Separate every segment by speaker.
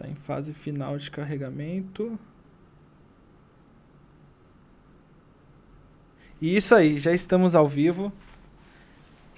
Speaker 1: Está em fase final de carregamento. E isso aí, já estamos ao vivo.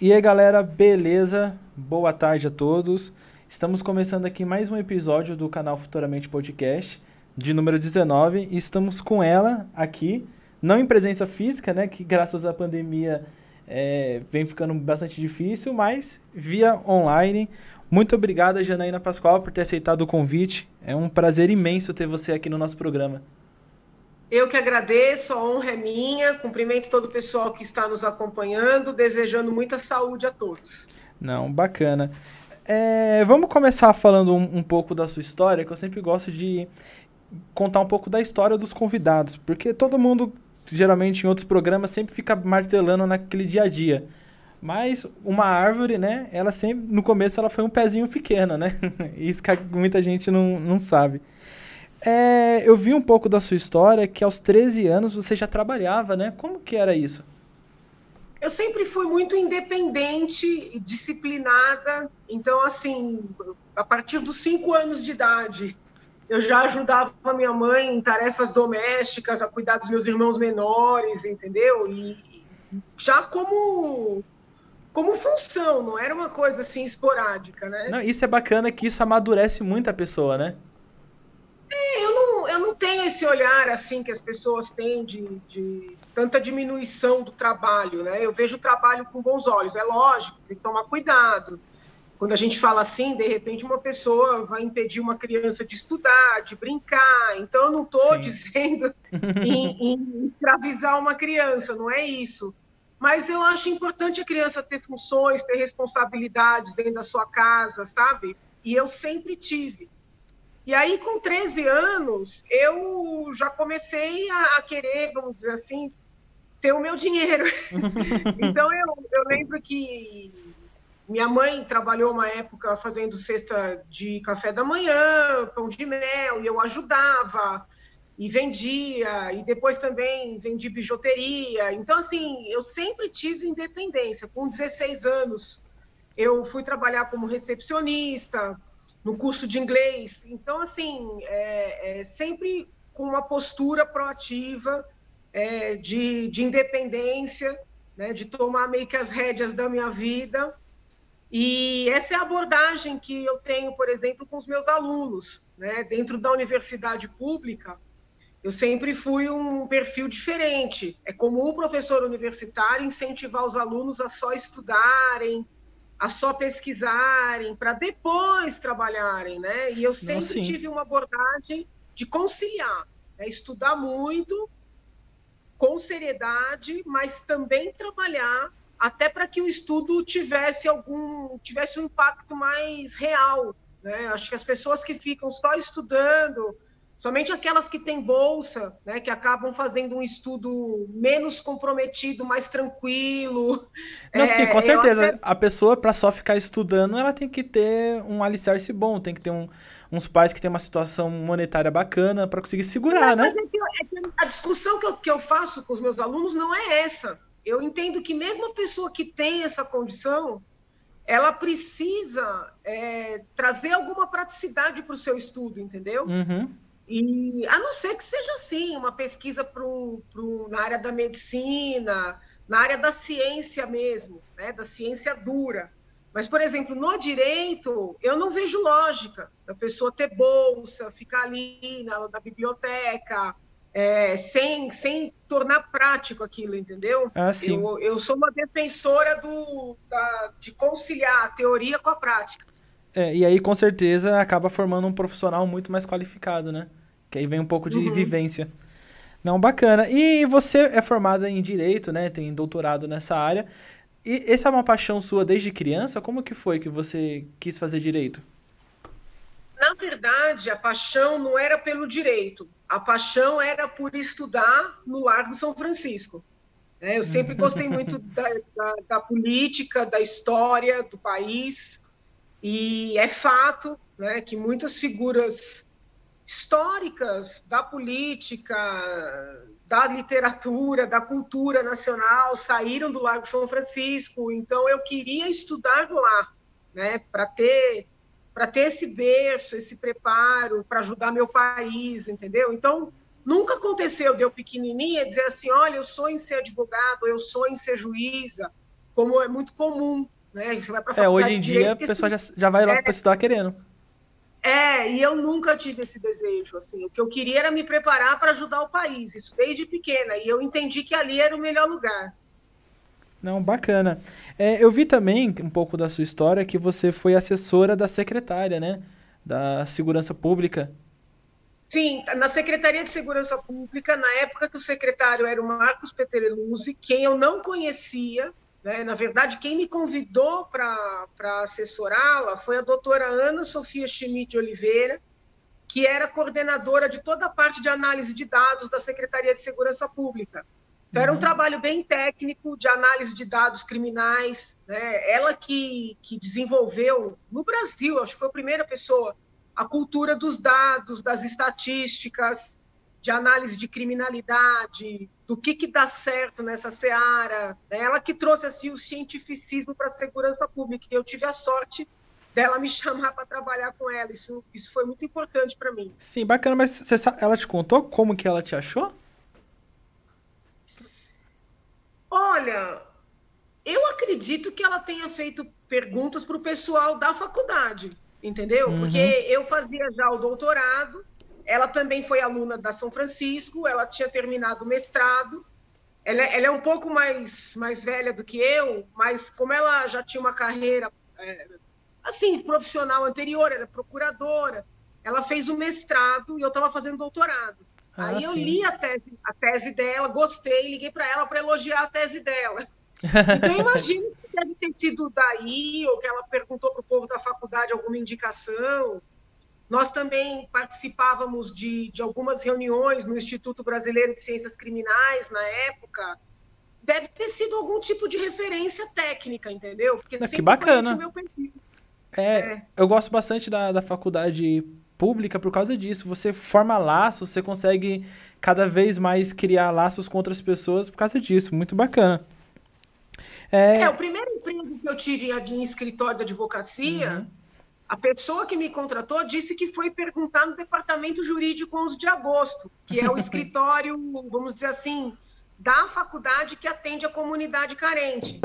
Speaker 1: E aí, galera, beleza? Boa tarde a todos. Estamos começando aqui mais um episódio do canal Futuramente Podcast, de número 19, e estamos com ela aqui, não em presença física, né, que graças à pandemia é, vem ficando bastante difícil, mas via online. Muito obrigado, Janaína Pascoal, por ter aceitado o convite. É um prazer imenso ter você aqui no nosso programa.
Speaker 2: Eu que agradeço, a honra é minha. Cumprimento todo o pessoal que está nos acompanhando, desejando muita saúde a todos.
Speaker 1: Não, bacana. É, vamos começar falando um, um, pouco da sua história, que eu sempre gosto de contar um pouco da história dos convidados, porque todo mundo, geralmente em outros programas, sempre fica martelando naquele dia a dia. Mas uma árvore, né? Ela sempre, no começo, ela foi um pezinho pequeno, né? Isso que muita gente não, não sabe. É, eu vi um pouco da sua história que aos 13 anos você já trabalhava, né? Como que era isso?
Speaker 2: Eu sempre fui muito independente e disciplinada. Então, assim, a partir dos 5 anos de idade, eu já ajudava a minha mãe em tarefas domésticas, a cuidar dos meus irmãos menores, entendeu? E já como como função, não era uma coisa assim esporádica, né?
Speaker 1: Não, isso é bacana que isso amadurece muito a pessoa, né?
Speaker 2: É, eu não, eu não tenho esse olhar assim que as pessoas têm de, de tanta diminuição do trabalho, né? Eu vejo o trabalho com bons olhos. É lógico, tem que tomar cuidado. Quando a gente fala assim, de repente uma pessoa vai impedir uma criança de estudar, de brincar. Então eu não estou dizendo em, em escravizar uma criança, não é isso mas eu acho importante a criança ter funções, ter responsabilidades dentro da sua casa, sabe? E eu sempre tive. E aí, com 13 anos, eu já comecei a, querer, vamos dizer assim, ter o meu dinheiro. então, eu, eu lembro que minha mãe trabalhou uma época fazendo cesta de café da manhã, pão de mel, e eu ajudava e vendia, e depois também vendi bijuteria. Então, assim, eu sempre tive independência. Com 16 anos, eu fui trabalhar como recepcionista no curso de inglês. Então, assim, é, é sempre com uma postura proativa é, de, de independência, né, de tomar meio que as rédeas da minha vida. E essa é a abordagem que eu tenho, por exemplo, com os meus alunos. Né? Dentro da universidade pública, eu sempre fui um perfil diferente. É comum o professor universitário incentivar os alunos a só estudarem, a só pesquisarem, para depois trabalharem, né? E eu sempre Não, tive uma abordagem de conciliar, né? estudar muito, com seriedade, mas também trabalhar até para que o estudo tivesse algum tivesse um impacto mais real, né? Acho que as pessoas que ficam só estudando Somente aquelas que têm bolsa, né, que acabam fazendo um estudo menos comprometido, mais tranquilo.
Speaker 1: Não, é, sim, com certeza. Até... A pessoa, para só ficar estudando, ela tem que ter um alicerce bom, tem que ter um, uns pais que têm uma situação monetária bacana para conseguir segurar,
Speaker 2: né?
Speaker 1: É que,
Speaker 2: é que a discussão que eu, que eu faço com os meus alunos não é essa. Eu entendo que mesmo a pessoa que tem essa condição, ela precisa é, trazer alguma praticidade para o seu estudo, entendeu?
Speaker 1: Uhum.
Speaker 2: E a não ser que seja assim, uma pesquisa pro, pro, na área da medicina, na área da ciência mesmo, né, da ciência dura. Mas, por exemplo, no direito, eu não vejo lógica da pessoa ter bolsa, ficar ali na, na biblioteca, é, sem, sem tornar prático aquilo, entendeu?
Speaker 1: Ah, sim.
Speaker 2: Eu, eu sou uma defensora do, da, de conciliar a teoria com a prática.
Speaker 1: É, e aí, com certeza, acaba formando um profissional muito mais qualificado, né? Que aí vem um pouco de uhum. vivência. Não, bacana. E você é formada em Direito, né? Tem doutorado nessa área. E essa é uma paixão sua desde criança? Como que foi que você quis fazer Direito?
Speaker 2: Na verdade, a paixão não era pelo direito. A paixão era por estudar no Largo São Francisco. É, eu sempre gostei muito da, da, da política, da história do país. E é fato né, que muitas figuras históricas da política, da literatura, da cultura nacional saíram do Lago São Francisco. Então eu queria estudar lá, né, para ter para ter esse berço, esse preparo para ajudar meu país, entendeu? Então, nunca aconteceu de eu pequenininha dizer assim, olha, eu sonho em ser advogado, eu sonho em ser juíza, como é muito comum, né?
Speaker 1: Você vai é, hoje em dia a pessoa já, já vai logo é, para estudar querendo.
Speaker 2: É, e eu nunca tive esse desejo, assim. O que eu queria era me preparar para ajudar o país, isso desde pequena, e eu entendi que ali era o melhor lugar.
Speaker 1: Não, bacana. É, eu vi também um pouco da sua história que você foi assessora da secretária, né? Da Segurança Pública.
Speaker 2: Sim, na Secretaria de Segurança Pública, na época que o secretário era o Marcos Petereluzzi, quem eu não conhecia, né? na verdade, quem me convidou para assessorá-la foi a doutora Ana Sofia Schmidt de Oliveira, que era coordenadora de toda a parte de análise de dados da Secretaria de Segurança Pública. Então, era um uhum. trabalho bem técnico de análise de dados criminais. Né? Ela que, que desenvolveu, no Brasil, acho que foi a primeira pessoa, a cultura dos dados, das estatísticas, de análise de criminalidade, do que, que dá certo nessa seara. Né? Ela que trouxe assim, o cientificismo para a segurança pública. E eu tive a sorte dela me chamar para trabalhar com ela. Isso, isso foi muito importante para mim.
Speaker 1: Sim, bacana. Mas você, ela te contou como que ela te achou?
Speaker 2: Olha, eu acredito que ela tenha feito perguntas para o pessoal da faculdade, entendeu? Uhum. Porque eu fazia já o doutorado, ela também foi aluna da São Francisco, ela tinha terminado o mestrado. Ela, é, ela é um pouco mais, mais velha do que eu, mas como ela já tinha uma carreira é, assim profissional anterior, era procuradora, ela fez o mestrado e eu estava fazendo doutorado. Ah, Aí eu li a tese, a tese dela, gostei, liguei para ela para elogiar a tese dela. Então, imagino que deve ter sido daí, ou que ela perguntou para o povo da faculdade alguma indicação. Nós também participávamos de, de algumas reuniões no Instituto Brasileiro de Ciências Criminais, na época. Deve ter sido algum tipo de referência técnica, entendeu?
Speaker 1: Porque que bacana. É, é, eu gosto bastante da, da faculdade pública por causa disso. Você forma laços, você consegue cada vez mais criar laços com outras pessoas por causa disso. Muito bacana.
Speaker 2: É, é o primeiro emprego que eu tive em escritório de advocacia, uhum. A pessoa que me contratou disse que foi perguntar no departamento jurídico 11 de agosto, que é o escritório, vamos dizer assim, da faculdade que atende a comunidade carente.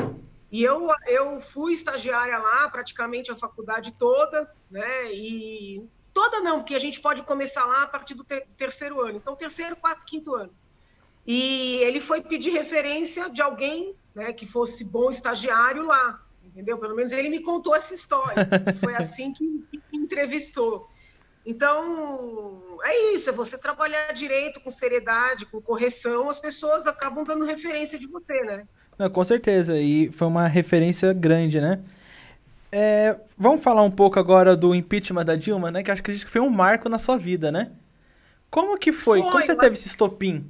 Speaker 2: E eu, eu fui estagiária lá praticamente a faculdade toda, né? E Toda não, porque a gente pode começar lá a partir do ter terceiro ano. Então, terceiro, quarto, quinto ano. E ele foi pedir referência de alguém né, que fosse bom estagiário lá, entendeu? Pelo menos ele me contou essa história. Foi assim que, que entrevistou. Então, é isso, é você trabalhar direito, com seriedade, com correção, as pessoas acabam dando referência de você, né?
Speaker 1: Não, com certeza, e foi uma referência grande, né? É, vamos falar um pouco agora do impeachment da Dilma, né? Que acho que foi um marco na sua vida, né? Como que foi? foi Como você mas... teve esse estopim?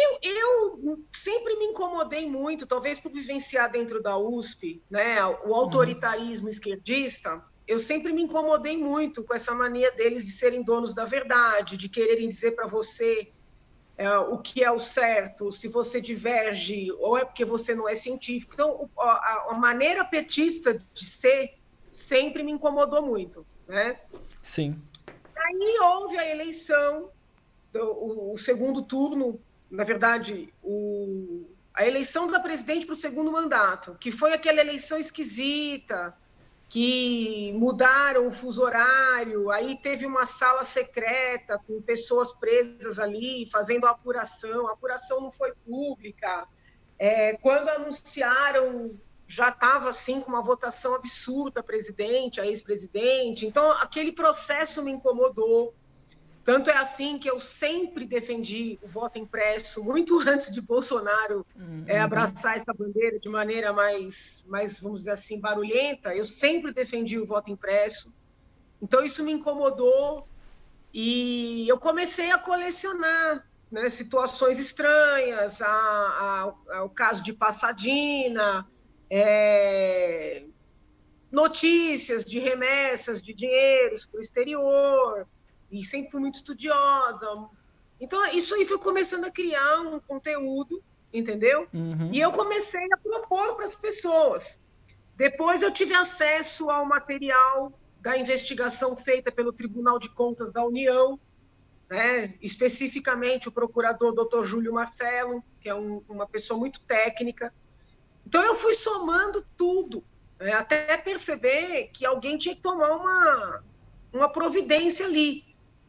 Speaker 2: Eu, eu sempre me incomodei muito, talvez por vivenciar dentro da USP, né, o autoritarismo esquerdista, eu sempre me incomodei muito com essa mania deles de serem donos da verdade, de quererem dizer para você é, o que é o certo, se você diverge, ou é porque você não é científico. Então, a, a maneira petista de ser sempre me incomodou muito, né?
Speaker 1: Sim.
Speaker 2: Aí houve a eleição, o, o, segundo turno, na verdade, o, a eleição da presidente para o segundo mandato, que foi aquela eleição esquisita, que mudaram o fuso horário, aí teve uma sala secreta com pessoas presas ali fazendo a apuração, a apuração não foi pública. É, quando anunciaram, já estava assim com uma votação absurda, presidente, a ex-presidente. Então, aquele processo me incomodou. Tanto é assim que eu sempre defendi o voto impresso, muito antes de Bolsonaro é, uhum. é, abraçar essa bandeira de maneira mais, mais, vamos dizer assim, barulhenta. Eu sempre defendi o voto impresso. Então, isso me incomodou e eu comecei a colecionar né, situações estranhas, a, a, a, o caso de Passadina, é, notícias de remessas de dinheiros para o exterior e sempre fui muito estudiosa. Então, isso aí foi começando a criar um conteúdo, entendeu? Uhum. E eu comecei a propor para as pessoas. Depois eu tive acesso ao material da investigação feita pelo Tribunal de Contas da União, né? especificamente o procurador Dr. Júlio Marcelo, que é um, uma pessoa muito técnica. Então eu fui somando tudo, né? até perceber que alguém tinha que tomar uma, uma providência ali.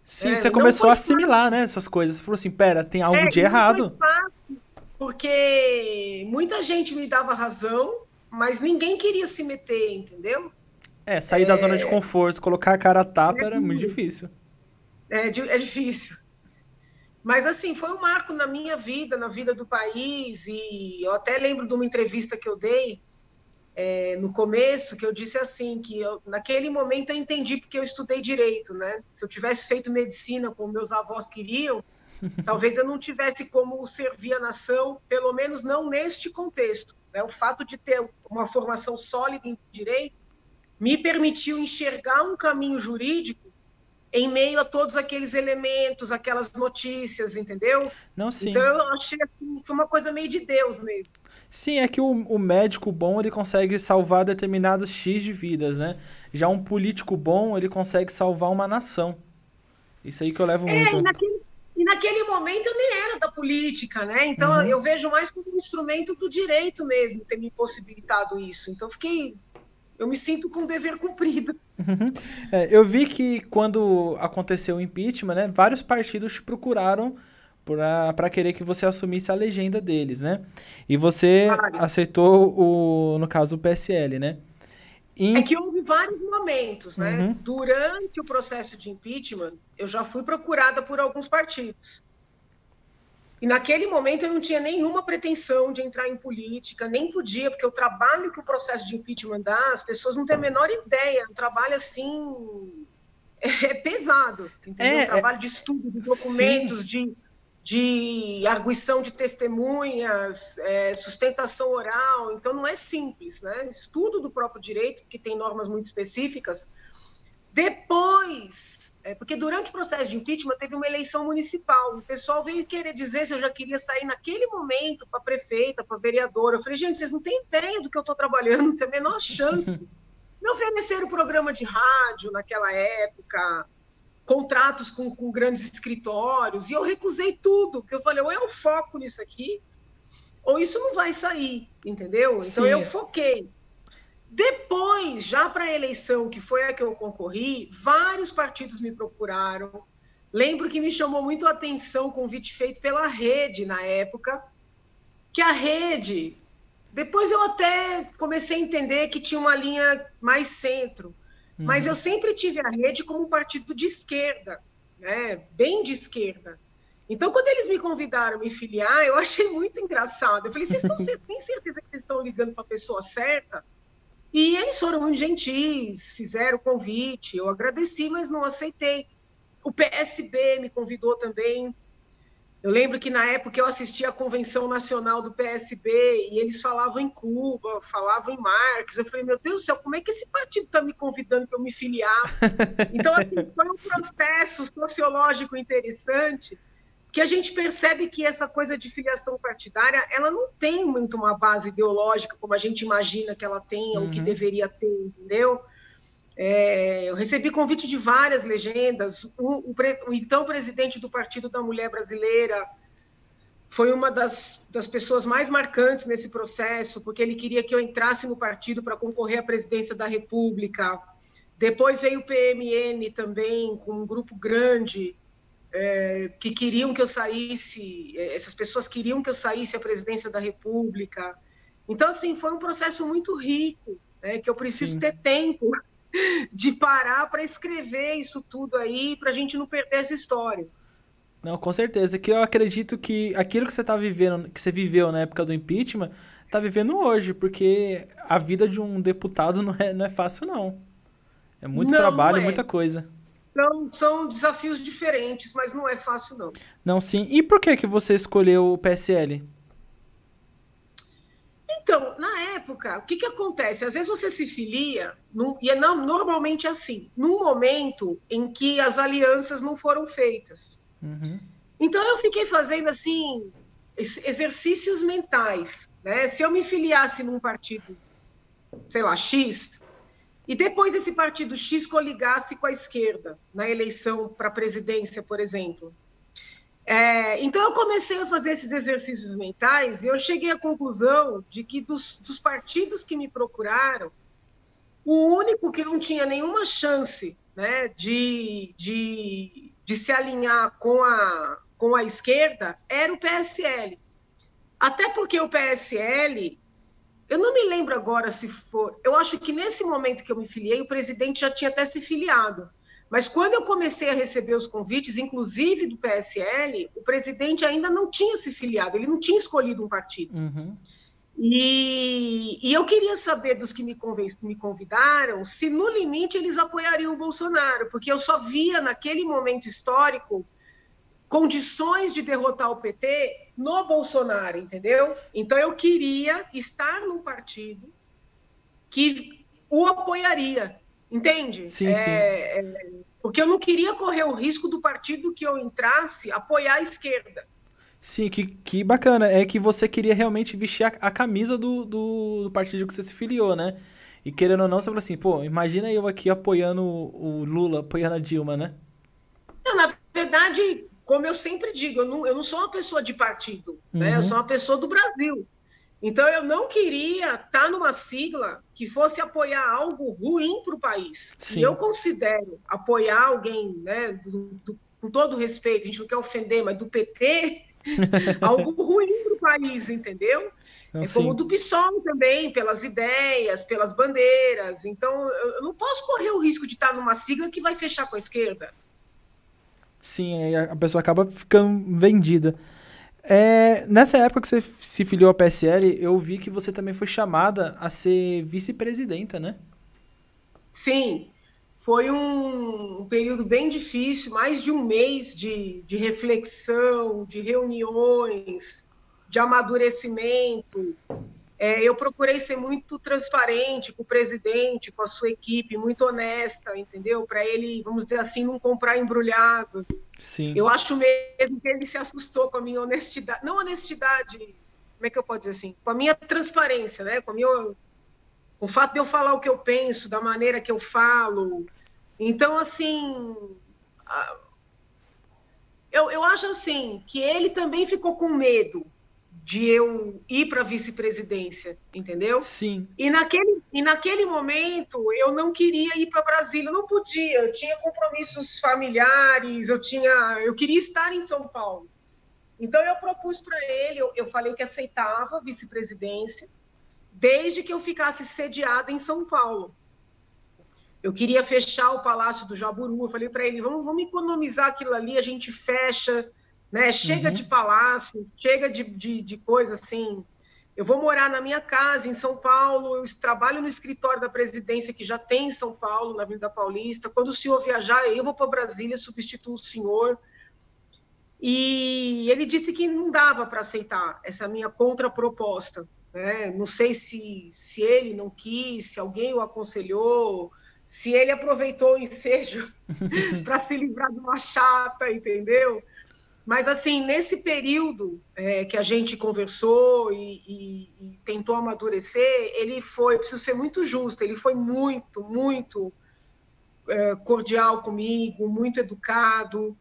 Speaker 1: Sim, é, você começou a assimilar, fácil. né, essas coisas. Você falou assim, pera, tem algo é, de errado.
Speaker 2: Fácil, porque muita gente me dava razão, mas ninguém queria se meter, entendeu?
Speaker 1: É, sair é... da zona de conforto, colocar a cara a tapa é era muito difícil.
Speaker 2: É, é difícil. Mas, assim, foi um marco na minha vida, na vida do país, e eu até lembro de uma entrevista que eu dei é, no começo, que eu disse assim, que eu, naquele momento eu entendi porque eu estudei Direito, né? Se eu tivesse feito Medicina como meus avós queriam, talvez eu não tivesse como servir a nação, pelo menos não neste contexto. Né? O fato de ter uma formação sólida em Direito me permitiu enxergar um caminho jurídico em meio a todos aqueles elementos, aquelas notícias, entendeu?
Speaker 1: Não, sim.
Speaker 2: Então eu achei assim, foi uma coisa meio de Deus mesmo.
Speaker 1: Sim, é que o, o médico bom ele consegue salvar determinados X de vidas, né? Já um político bom ele consegue salvar uma nação. Isso aí que eu levo é, muito.
Speaker 2: E naquele, e naquele momento eu nem era da política, né? Então uhum. eu vejo mais como um instrumento do direito mesmo ter me possibilitado isso. Então eu fiquei eu me sinto com o dever cumprido.
Speaker 1: Uhum. É, eu vi que quando aconteceu o impeachment, né, vários partidos te procuraram para querer que você assumisse a legenda deles, né? E você Vários. aceitou o, no caso, o PSL, né?
Speaker 2: E... É que houve vários momentos, né? Uhum. Durante o processo de impeachment, eu já fui procurada por alguns partidos. E naquele momento eu não tinha nenhuma pretensão de entrar em política, nem podia, porque o trabalho que o processo de impeachment dá, as pessoas não têm a menor ideia. Um trabalho assim é pesado, entendeu? É, um trabalho é... de estudo de documentos, de, de arguição de testemunhas, é, sustentação oral. Então não é simples, né? Estudo do próprio direito, que tem normas muito específicas. Depois é, porque durante o processo de impeachment teve uma eleição municipal. O pessoal veio querer dizer se eu já queria sair naquele momento para prefeita, para vereadora. Eu falei, gente, vocês não têm ideia do que eu estou trabalhando, não tem a menor chance. Me ofereceram programa de rádio naquela época, contratos com, com grandes escritórios, e eu recusei tudo, porque eu falei, ou eu foco nisso aqui, ou isso não vai sair, entendeu? Então Sim. eu foquei. Depois, já para a eleição, que foi a que eu concorri, vários partidos me procuraram. Lembro que me chamou muito a atenção o convite feito pela rede na época, que a rede. Depois eu até comecei a entender que tinha uma linha mais centro, uhum. mas eu sempre tive a rede como um partido de esquerda, né? bem de esquerda. Então, quando eles me convidaram a me filiar, eu achei muito engraçado. Eu falei: vocês estão, têm certeza que vocês estão ligando para a pessoa certa? E eles foram muito gentis, fizeram o convite, eu agradeci, mas não aceitei. O PSB me convidou também. Eu lembro que na época eu assistia a convenção nacional do PSB e eles falavam em Cuba, falavam em Marx. Eu falei, meu Deus do céu, como é que esse partido está me convidando para eu me filiar? Então, assim, foi um processo sociológico interessante que a gente percebe que essa coisa de filiação partidária ela não tem muito uma base ideológica como a gente imagina que ela tenha, uhum. ou que deveria ter, entendeu? É, eu recebi convite de várias legendas. O, o, o, então presidente do Partido da Mulher Brasileira foi uma das, das pessoas mais marcantes nesse processo, porque ele queria que eu entrasse no partido para concorrer à presidência da República. Depois veio o PMN também, com um grupo grande é, que queriam que eu saísse, é, essas pessoas queriam que eu saísse à presidência da República. Então, assim, foi um processo muito rico, né, que eu preciso Sim. ter tempo de parar para escrever isso tudo aí, para a gente não perder essa história.
Speaker 1: Não, com certeza. Que eu acredito que aquilo que você está vivendo, que você viveu na época do impeachment, está vivendo hoje, porque a vida de um deputado não é, não é fácil, não. É muito não, trabalho, não é. muita coisa.
Speaker 2: Então, são desafios diferentes, mas não é fácil, não.
Speaker 1: Não, sim. E por que, que você escolheu o PSL?
Speaker 2: Então, na época, o que, que acontece? Às vezes você se filia, no, e é não, normalmente assim, num momento em que as alianças não foram feitas. Uhum. Então, eu fiquei fazendo, assim, exercícios mentais. Né? Se eu me filiasse num partido sei lá, X, e depois esse partido X coligasse com a esquerda na eleição para a presidência, por exemplo. É, então eu comecei a fazer esses exercícios mentais e eu cheguei à conclusão de que dos, dos partidos que me procuraram, o único que não tinha nenhuma chance né, de, de, de se alinhar com a, com a esquerda era o PSL. Até porque o PSL eu não me lembro agora se for. Eu acho que nesse momento que eu me filiei, o presidente já tinha até se filiado. Mas quando eu comecei a receber os convites, inclusive do PSL, o presidente ainda não tinha se filiado, ele não tinha escolhido um partido. Uhum. E, e, eu queria saber dos que me, me convidaram se, no limite, eles apoiariam o Bolsonaro, porque eu só via naquele momento histórico condições de derrotar o PT no Bolsonaro, entendeu? Então eu queria estar num partido que o apoiaria, entende?
Speaker 1: Sim, é, sim.
Speaker 2: É, porque eu não queria correr o risco do partido que eu entrasse apoiar a esquerda.
Speaker 1: Sim, que, que bacana. É que você queria realmente vestir a, a camisa do, do, do, partido que você se filiou, né? E querendo ou não, você falou assim, pô, imagina eu aqui apoiando o, o Lula, apoiando a Dilma, né?
Speaker 2: Não, na verdade, como eu sempre digo, eu não, eu não sou uma pessoa de partido, uhum. né? eu uhum. sou uma pessoa do Brasil. Então, eu não queria estar numa sigla que fosse apoiar algo ruim para o país. Sim. E eu considero apoiar alguém, né, do, do, com todo respeito, a gente não quer ofender, mas do PT, algo ruim para o país, entendeu? é como do PSOL também, pelas ideias, pelas bandeiras. Então, eu não posso correr o risco de estar numa sigla que vai fechar com a esquerda.
Speaker 1: Sim, a pessoa acaba ficando vendida. É, nessa época que você se filiou ao PSL, eu vi que você também foi chamada a ser vice-presidenta, né?
Speaker 2: Sim, foi um, um, período bem difícil, mais de um mês de, de reflexão, de reuniões, de amadurecimento, é, eu procurei ser muito transparente com o presidente, com a sua equipe, muito honesta, entendeu? Para ele, vamos dizer assim, não comprar embrulhado.
Speaker 1: Sim.
Speaker 2: Eu acho mesmo que ele se assustou com a minha honestidade. Não honestidade, como é que eu posso dizer assim? Com a minha transparência, né? Com, a minha, com o fato de eu falar o que eu penso, da maneira que eu falo. Então, assim. Eu, eu acho assim que ele também ficou com medo de eu ir para a vice-presidência, entendeu?
Speaker 1: Sim.
Speaker 2: E naquele, e naquele momento eu não queria ir para Brasília, não podia, eu tinha compromissos familiares, eu tinha, eu queria estar em São Paulo. Então eu propus para ele, eu, eu falei que aceitava a vice-presidência, desde que eu ficasse sediada em São Paulo. Eu queria fechar o Palácio do Jaburu, eu falei para ele, vamos, vamos economizar aquilo ali, a gente fecha né? Chega uhum. de palácio, chega de, de, de coisa assim. Eu vou morar na minha casa em São Paulo, eu trabalho no escritório da presidência que já tem em São Paulo, na Avenida Paulista. Quando o senhor viajar, eu vou para Brasília, substituo o senhor. E ele disse que não dava para aceitar essa minha contraproposta. Né? Não sei se, se ele não quis, se alguém o aconselhou, se ele aproveitou o ensejo para se livrar de uma chata, entendeu? Mas, assim, nesse período é, que a gente conversou e, e, e, tentou amadurecer, ele foi, preciso ser muito justo, ele foi muito, muito é, cordial comigo, muito educado.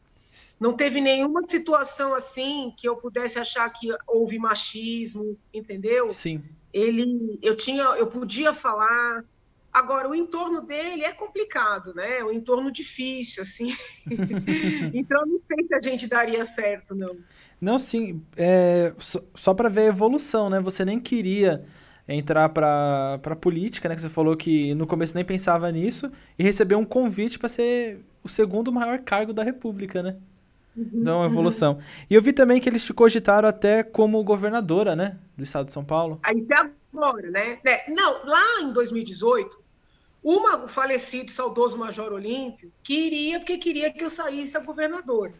Speaker 2: Não teve nenhuma situação assim que eu pudesse achar que houve machismo, entendeu?
Speaker 1: Sim.
Speaker 2: Ele, eu tinha, eu podia falar, Agora, o entorno dele é complicado, né? É um entorno difícil, assim. então, não sei se a gente daria certo, não.
Speaker 1: Não, sim. É, só, só para ver a evolução, né? Você nem queria entrar para a política, né? Que você falou que no começo nem pensava nisso e recebeu um convite para ser o segundo maior cargo da República, né? Uhum, então, é uma evolução. Uhum. E eu vi também que eles te cogitaram até como governadora, né? Do estado de São Paulo.
Speaker 2: Aí até agora, né? É, não, lá em 2018, uma, o falecido saudoso Major Olímpio queria, porque queria que eu saísse a governador.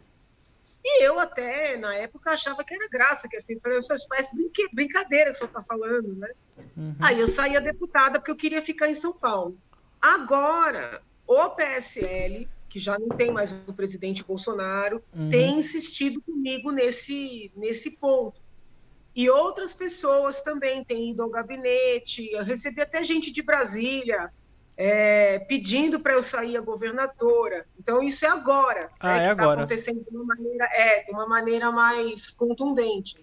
Speaker 2: E eu até, na época, achava que era graça, que assim, isso parece brincadeira que o senhor está falando, né? Uhum. Aí eu saía deputada porque eu queria ficar em São Paulo. Agora, o PSL, que já não tem mais o presidente Bolsonaro, uhum. tem insistido comigo nesse, nesse ponto. E outras pessoas também têm ido ao gabinete. Eu recebi até gente de Brasília é, pedindo para eu sair a governadora. Então, isso é agora.
Speaker 1: Ah,
Speaker 2: né,
Speaker 1: é
Speaker 2: tá
Speaker 1: agora.
Speaker 2: acontecendo de uma maneira, é, de uma maneira mais contundente.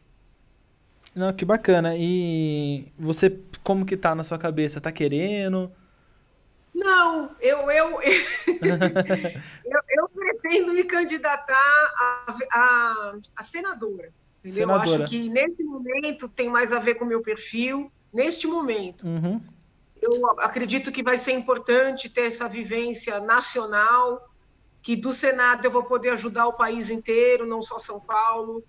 Speaker 1: Não, que bacana. E você, como que tá na sua cabeça? Tá querendo?
Speaker 2: Não, eu, eu, eu, eu pretendo me candidatar a, a, a senadora. Entendeu?
Speaker 1: Senadora.
Speaker 2: Acho que nesse momento tem mais a ver com o meu perfil. Neste momento,
Speaker 1: Uhum.
Speaker 2: Eu acredito que vai ser importante ter essa vivência nacional, que do Senado eu vou poder ajudar o país inteiro, não só São Paulo.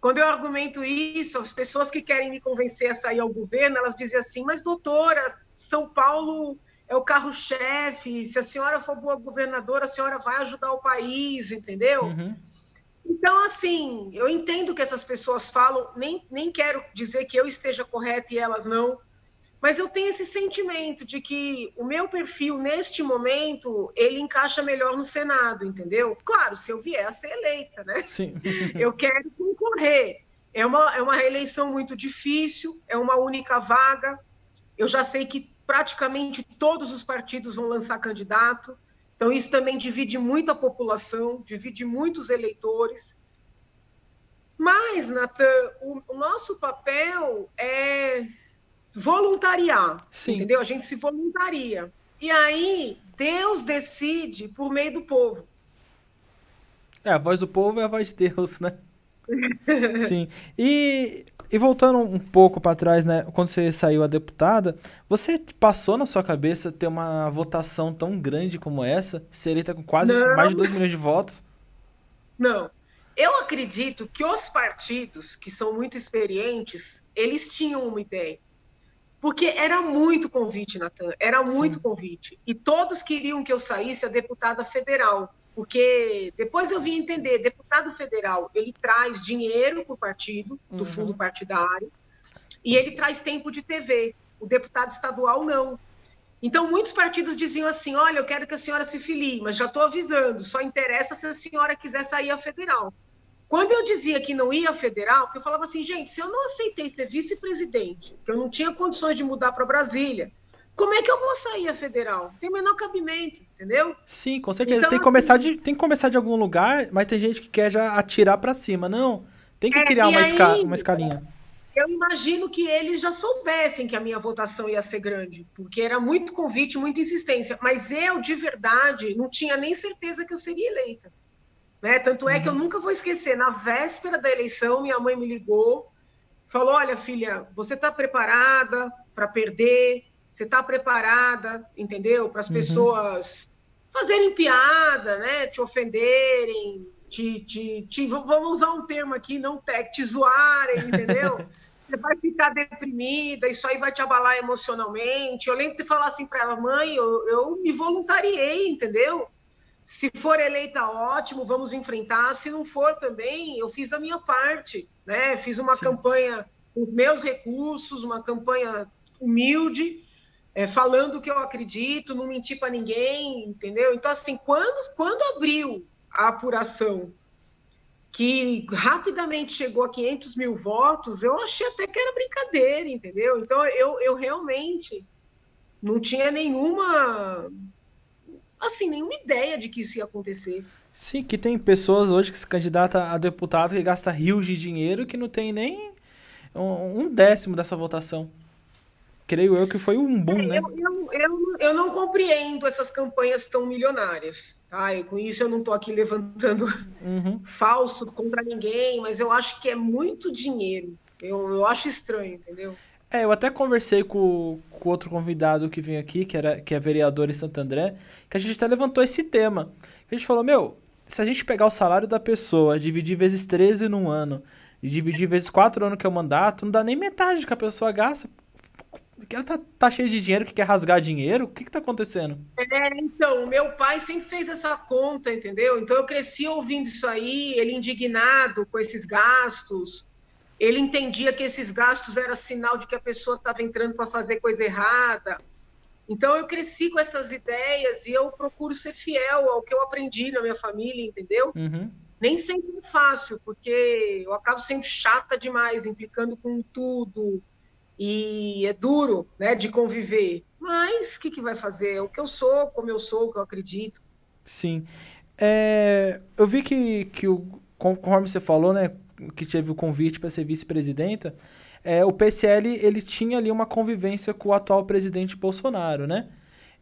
Speaker 2: Quando eu argumento isso, as pessoas que querem me convencer a sair ao governo, elas dizem assim: mas doutora, São Paulo é o carro-chefe, se a senhora for boa governadora, a senhora vai ajudar o país, entendeu?
Speaker 1: Uhum.
Speaker 2: Então, assim, eu entendo que essas pessoas falam, nem, nem quero dizer que eu esteja correta e elas não, mas eu tenho esse sentimento de que o meu perfil, neste momento, ele encaixa melhor no Senado, entendeu? Claro, se eu vier a ser eleita, né?
Speaker 1: Sim.
Speaker 2: Eu quero concorrer. É uma, é uma reeleição muito difícil, é uma única vaga. Eu já sei que praticamente todos os partidos vão lançar candidato. Então, isso também divide muito a população, divide muitos eleitores. Mas, Natan, o, o nosso papel é voluntariar,
Speaker 1: Sim.
Speaker 2: entendeu? A gente se voluntaria. E aí, Deus decide por meio do povo.
Speaker 1: É, a voz do povo é a voz de Deus, né? Sim. E, e voltando um pouco para trás, né? Quando você saiu a deputada, você passou na sua cabeça ter uma votação tão grande como essa? Ser eleita com quase
Speaker 2: Não.
Speaker 1: mais de 2 milhões de votos?
Speaker 2: Não. Eu acredito que os partidos, que são muito experientes, eles tinham uma ideia. Porque era muito convite, Natan, era muito
Speaker 1: Sim.
Speaker 2: convite. E todos queriam que eu saísse a deputada federal. Porque depois eu vim entender, deputado federal, ele traz dinheiro para o partido, do
Speaker 1: Uhum.
Speaker 2: fundo partidário, e ele traz tempo de TV. O deputado estadual, não. Então, muitos partidos diziam assim: olha, eu quero que a senhora se filie, mas já estou avisando, só interessa se a senhora quiser sair a federal. Quando eu dizia que não ia federal, porque eu falava assim, gente, se eu não aceitei ser vice-presidente, que eu não tinha condições de mudar para Brasília, como é que eu vou sair a federal? Tem o menor cabimento, entendeu?
Speaker 1: Sim, com certeza.
Speaker 2: Então,
Speaker 1: tem, que começar de, tem que começar de algum lugar, mas tem gente que quer já atirar para cima. Não, tem que
Speaker 2: É,
Speaker 1: criar uma, esca-
Speaker 2: aí-
Speaker 1: uma escalinha.
Speaker 2: Eu imagino que eles já soubessem que a minha votação ia ser grande, porque era muito convite, muita insistência. Mas eu, de verdade, não tinha nem certeza que eu seria eleita. Né? Tanto é que eu nunca vou esquecer, na véspera da eleição, minha mãe me ligou, falou: Olha, filha, você está preparada para perder? Você está preparada, entendeu? Para as
Speaker 1: Uhum.
Speaker 2: pessoas fazerem piada, né? Te ofenderem, te, te, te- vamos usar um termo aqui, não tec, te zoarem, entendeu? Você vai ficar deprimida, isso aí vai te abalar emocionalmente. Eu lembro de falar assim para ela, mãe, eu, eu me voluntariei, entendeu? Se for eleita, ótimo, vamos enfrentar. Se não for também, eu fiz a minha parte, né? Fiz uma
Speaker 1: Sim.
Speaker 2: campanha com os meus recursos, uma campanha humilde, é, falando o que eu acredito, não menti para ninguém, entendeu? Então, assim, quando, quando abriu a apuração, que rapidamente chegou a 500 mil votos, eu achei até que era brincadeira, entendeu? Então, eu, eu realmente não tinha nenhuma, assim, nenhuma ideia de que isso ia acontecer.
Speaker 1: Sim, que tem pessoas hoje que se candidatam a deputado que gasta rios de dinheiro que não tem nem um, décimo dessa votação. Creio eu que foi um boom, né?
Speaker 2: Eu, eu, eu, eu não compreendo essas campanhas tão milionárias. Tá? E com isso eu não estou aqui levantando
Speaker 1: Uhum.
Speaker 2: falso contra ninguém, mas eu acho que é muito dinheiro. Eu, eu acho estranho, entendeu?
Speaker 1: É, eu até conversei com, com outro convidado que veio aqui, que, era, que é vereador em Santo André, que a gente até levantou esse tema. A gente falou, meu, se a gente pegar o salário da pessoa, dividir vezes 13 num ano, e dividir vezes 4 anos que é o mandato, não dá nem metade do que a pessoa gasta. Porque ela tá, tá cheia de dinheiro, que quer rasgar dinheiro, o que que tá acontecendo?
Speaker 2: É, então, meu pai sempre fez essa conta, entendeu? Então eu cresci ouvindo isso aí, ele indignado com esses gastos. Ele entendia que esses gastos era sinal de que a pessoa estava entrando para fazer coisa errada. Então eu cresci com essas ideias e eu procuro ser fiel ao que eu aprendi na minha família, entendeu?
Speaker 1: Uhum.
Speaker 2: Nem sempre é fácil, porque eu acabo sendo chata demais, implicando com tudo, e é duro né, de conviver. Mas o que, que vai fazer? É o que eu sou, como eu sou, o que eu acredito.
Speaker 1: Sim. É, eu vi que, que o, conforme você falou, né, que teve o convite para ser vice-presidenta, é, o PSL ele tinha ali uma convivência com o atual presidente Bolsonaro, né?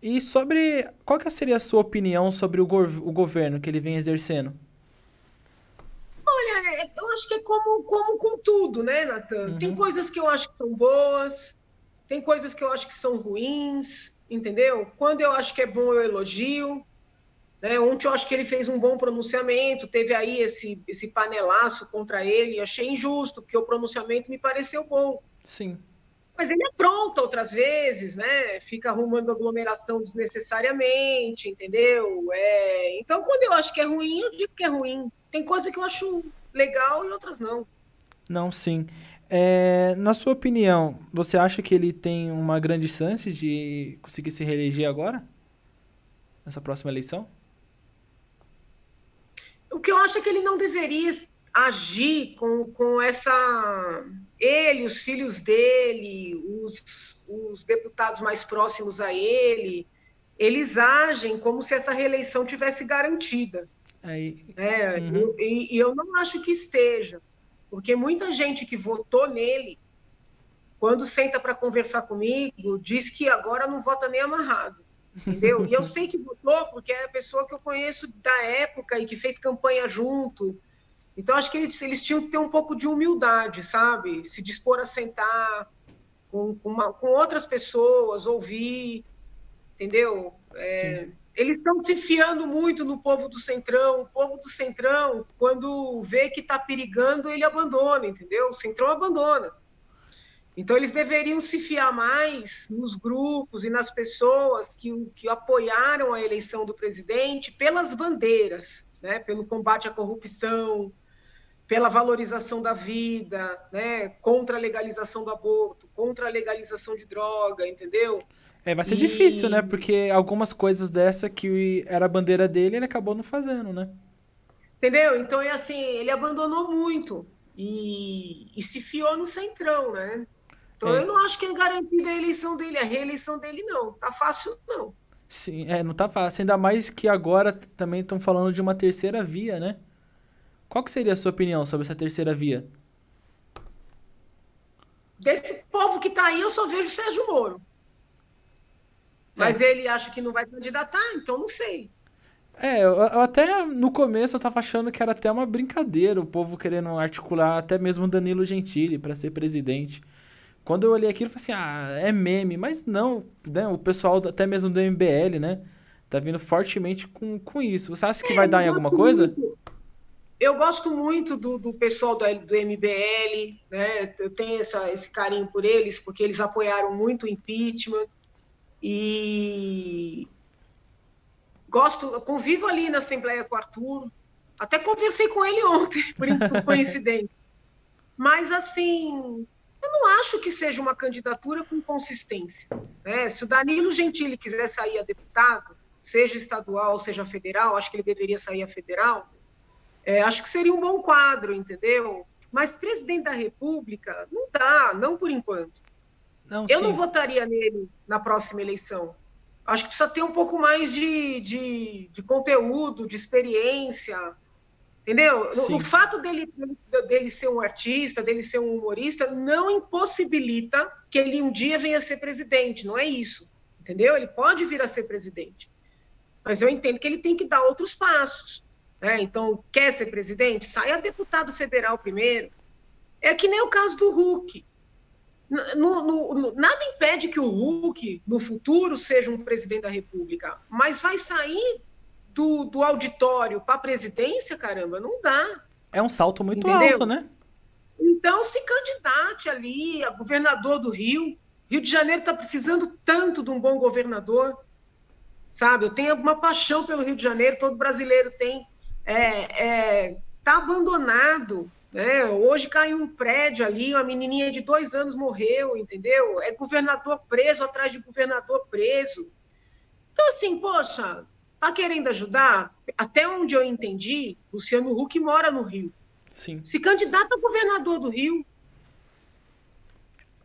Speaker 1: E sobre. Qual que seria a sua opinião sobre o, go o governo que ele vem exercendo?
Speaker 2: Olha, é, eu acho que é como, como com tudo, né, Natan? Uhum. Tem coisas que eu acho que são boas, tem coisas que eu acho que são ruins, entendeu? Quando eu acho que é bom, eu elogio. Né? Ontem eu acho que ele fez um bom pronunciamento, teve aí esse, esse panelaço contra ele, achei injusto, porque o pronunciamento me pareceu bom.
Speaker 1: Sim.
Speaker 2: Mas ele apronta outras vezes, né? Fica arrumando aglomeração desnecessariamente, entendeu? É... Então, quando eu acho que é ruim, eu digo que é ruim. Tem coisa que eu acho legal e outras não.
Speaker 1: Não, sim. É, na sua opinião, você acha que ele tem uma grande chance de conseguir se reeleger agora? Nessa próxima eleição?
Speaker 2: O que eu acho é que ele não deveria agir com, com essa. Ele, os filhos dele, os, os deputados mais próximos a ele, eles agem como se essa reeleição tivesse garantida.
Speaker 1: Aí,
Speaker 2: é, uhum. eu, e, e eu não acho que esteja, porque muita gente que votou nele, quando senta para conversar comigo, diz que agora não vota nem amarrado entendeu? E eu sei que votou porque é a pessoa que eu conheço da época e que fez campanha junto. Então, acho que eles, eles tinham que ter um pouco de humildade, sabe? Se dispor a sentar com, com, uma, com outras pessoas, ouvir, entendeu? É, eles estão se fiando muito no povo do Centrão. O povo do Centrão, quando vê que está perigando, ele abandona, entendeu? O Centrão abandona. Então, eles deveriam se fiar mais nos grupos e nas pessoas que, que apoiaram a eleição do presidente pelas bandeiras, né? pelo combate à corrupção, pela valorização da vida, né? contra a legalização do aborto, contra a legalização de droga, entendeu?
Speaker 1: É, vai ser e... difícil, né? Porque algumas coisas dessa que era a bandeira dele, ele acabou não fazendo, né?
Speaker 2: Entendeu? Então é assim, ele abandonou muito e, e se fiou no centrão, né? Então é. eu não acho que é garantida a eleição dele, a reeleição dele não. Tá fácil não.
Speaker 1: Sim, é, não tá fácil. Ainda mais que agora também estão falando de uma terceira via, né? Qual que seria a sua opinião sobre essa terceira via?
Speaker 2: Desse povo que tá aí, eu só vejo Sérgio Moro. Mas é. ele acha que não vai candidatar, então não sei.
Speaker 1: É, eu, eu, até no começo eu tava achando que era até uma brincadeira o povo querendo articular até mesmo Danilo Gentili para ser presidente. Quando eu olhei aquilo, eu falei assim, ah, é meme. Mas não, né? o pessoal até mesmo do MBL, né? Tá vindo fortemente com, com isso. Você acha que é, vai dar em alguma coisa?
Speaker 2: Muito. Eu gosto muito do, do pessoal do, do MBL, né? Eu tenho essa, esse carinho por eles, porque eles apoiaram muito o impeachment. E gosto, convivo ali na Assembleia com o Arthur. Até conversei com ele ontem, por coincidência. Mas, assim, eu não acho que seja uma candidatura com consistência. Né? Se o Danilo Gentili quiser sair a deputado, seja estadual, seja federal, acho que ele deveria sair a federal, é, acho que seria um bom quadro, entendeu? Mas presidente da República, não dá, não por enquanto. Não, eu sim. não votaria nele na próxima eleição. Acho que precisa ter um pouco mais de, de, de conteúdo, de experiência, Entendeu? Sim. O fato dele, dele ser um artista, dele ser um humorista, não impossibilita que ele um dia venha a ser presidente, não é isso. Entendeu? Ele pode vir a ser presidente. Mas eu entendo que ele tem que dar outros passos. Né? Então, quer ser presidente? Saia deputado federal primeiro. É que nem o caso do Hulk. No, no, no, nada impede que o Hulk, no futuro, seja um presidente da República, mas vai sair do, do auditório para a presidência, caramba, não dá.
Speaker 1: É um salto muito Entendeu? alto, né?
Speaker 2: Então, se candidate ali a governador do Rio. Rio de Janeiro está precisando tanto de um bom governador, sabe? Eu tenho uma paixão pelo Rio de Janeiro, todo brasileiro tem. É, é, tá abandonado, né? Hoje caiu um prédio ali, uma menininha de dois anos morreu, entendeu? É governador preso atrás de governador preso. Então, assim, poxa, Tá querendo ajudar? Até onde eu entendi, Luciano Huck mora no Rio.
Speaker 1: Sim.
Speaker 2: Se candidata a governador do Rio.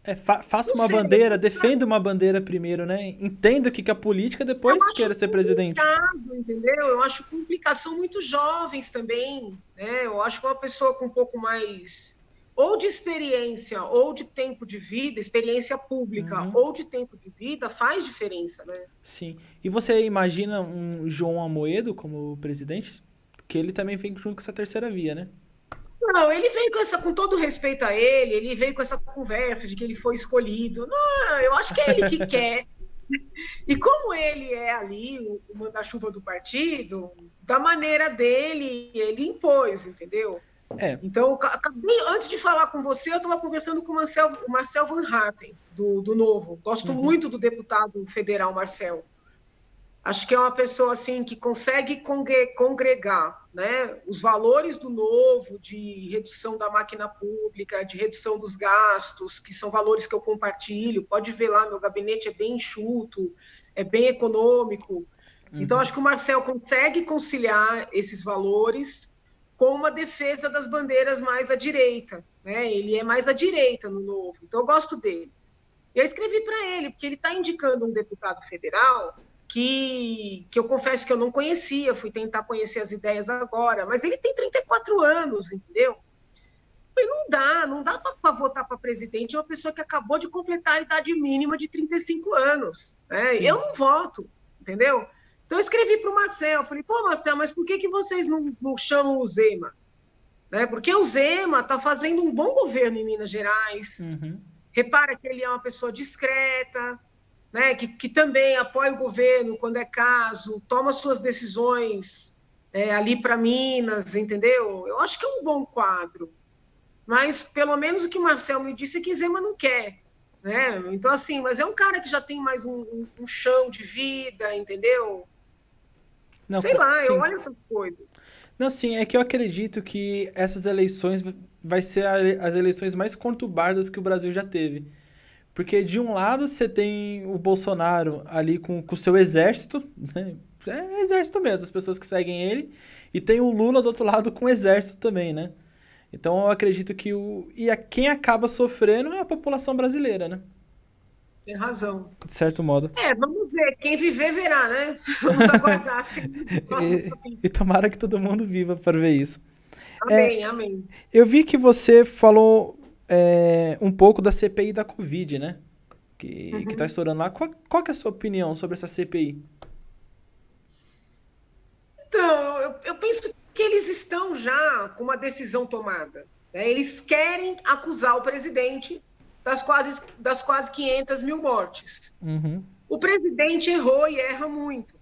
Speaker 1: É, fa faça uma sei, bandeira, defenda uma bandeira primeiro, né? Entenda o que, que é política, depois queira ser presidente.
Speaker 2: Entendeu? Eu acho complicação muito jovens também, né? Eu acho que uma pessoa com um pouco mais ou de experiência ou de tempo de vida, experiência pública uhum. ou de tempo de vida, faz diferença, né?
Speaker 1: Sim. E você imagina um João Amoedo como presidente? Que ele também vem junto com essa terceira via, né?
Speaker 2: Não, ele veio com essa, com todo respeito a ele, ele veio com essa conversa de que ele foi escolhido. Não, eu acho que é ele que quer. E como ele é ali o, o manda-chuva do partido, da maneira dele, ele impôs, entendeu? É. Então, acabei, antes de falar com você, eu estava conversando com o Marcel, Marcel Van Hatten, do, do Novo. Gosto uhum. muito do deputado federal Marcel. Acho que é uma pessoa assim que consegue congregar né, os valores do novo, de redução da máquina pública, de redução dos gastos, que são valores que eu compartilho. Pode ver lá, meu gabinete é bem enxuto, é bem econômico. Uhum. Então, acho que o Marcel consegue conciliar esses valores com uma defesa das bandeiras mais à direita. Né? Ele é mais à direita no novo, então eu gosto dele. Eu escrevi para ele, porque ele está indicando um deputado federal que, que eu confesso que eu não conhecia, fui tentar conhecer as ideias agora, mas ele tem 34 anos, entendeu? E não dá, não dá para votar para presidente uma pessoa que acabou de completar a idade mínima de 35 anos. Né? Eu não voto, entendeu? Então eu escrevi para o Marcel, falei, pô, Marcel, mas por que, que vocês não, não chamam o Zema? Né? Porque o Zema está fazendo um bom governo em Minas Gerais. Uhum. Repara que ele é uma pessoa discreta, né? que, que também apoia o governo quando é caso, toma suas decisões é, ali para Minas, entendeu? Eu acho que é um bom quadro. Mas, pelo menos, o que o Marcel me disse é que Zema não quer. Né? Então, assim, mas é um cara que já tem mais um, um, um chão de vida, entendeu? Não, Sei lá, sim. eu olho essas coisas.
Speaker 1: Não, sim, é que eu acredito que essas eleições vai ser as eleições mais conturbadas que o Brasil já teve. Porque de um lado você tem o Bolsonaro ali com o seu exército, né? É exército mesmo, as pessoas que seguem ele, e tem o Lula do outro lado com o exército também, né? Então eu acredito que o. E a quem acaba sofrendo é a população brasileira, né?
Speaker 2: Tem razão.
Speaker 1: De certo modo.
Speaker 2: É, vamos ver. Quem viver, verá, né? Vamos aguardar. Assim,
Speaker 1: e, e, tomara que todo mundo viva para ver isso.
Speaker 2: Amém, é, amém.
Speaker 1: Eu vi que você falou é, um pouco da CPI da Covid, né? Que, uhum. que tá estourando lá. Qual, qual é a sua opinião sobre essa CPI?
Speaker 2: Então, eu, eu penso que eles estão já com uma decisão tomada. Né? Eles querem acusar o presidente das quase, das quase 500 mil mortes. Uhum. O presidente errou e erra muito.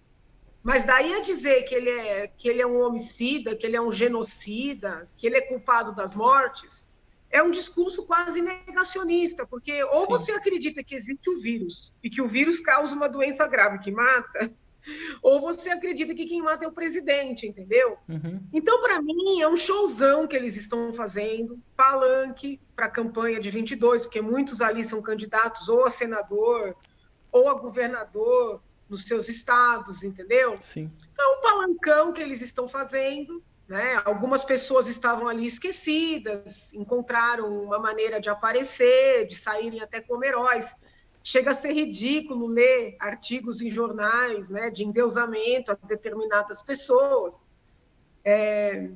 Speaker 2: Mas daí a dizer que ele, é, que ele é um homicida, que ele é um genocida, que ele é culpado das mortes, é um discurso quase negacionista, porque ou Sim. você acredita que existe o vírus e que o vírus causa uma doença grave que mata, ou você acredita que quem mata é o presidente, entendeu? Uhum. Então, para mim, é um showzão que eles estão fazendo, palanque para a campanha de 22, porque muitos ali são candidatos ou a senador ou a governador nos seus estados, entendeu?
Speaker 1: Sim.
Speaker 2: Então, é um palancão que eles estão fazendo. Né? Algumas pessoas estavam ali esquecidas, encontraram uma maneira de aparecer, de saírem até como heróis chega a ser ridículo ler artigos em jornais né, de endeusamento a determinadas pessoas. É,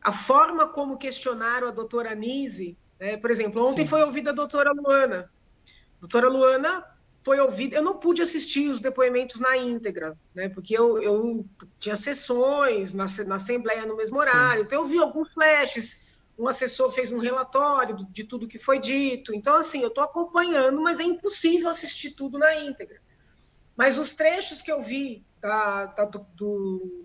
Speaker 2: a forma como questionaram a doutora Nise, né, por exemplo, ontem Sim. foi ouvida a doutora Luana. A doutora Luana foi ouvida, eu não pude assistir os depoimentos na íntegra, né, porque eu, eu tinha sessões na, na Assembleia no mesmo horário, Sim. então eu vi alguns flashes, um assessor fez um relatório de tudo que foi dito. Então, assim, eu estou acompanhando, mas é impossível assistir tudo na íntegra. Mas os trechos que eu vi da, da, do, do,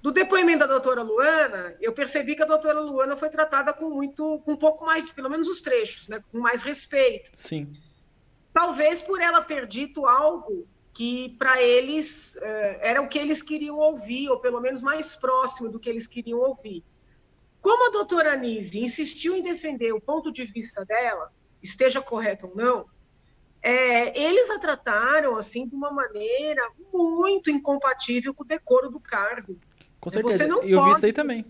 Speaker 2: do, depoimento da doutora Luana, eu percebi que a doutora Luana foi tratada com muito, com um pouco mais, pelo menos os trechos, né, com mais respeito.
Speaker 1: Sim.
Speaker 2: Talvez por ela ter dito algo que para eles eh, era o que eles queriam ouvir, ou pelo menos mais próximo do que eles queriam ouvir. Como a doutora Anise insistiu em defender o ponto de vista dela, esteja correto ou não, é, eles a trataram assim de uma maneira muito incompatível com o decoro do cargo.
Speaker 1: Com certeza. Eu vi isso aí também.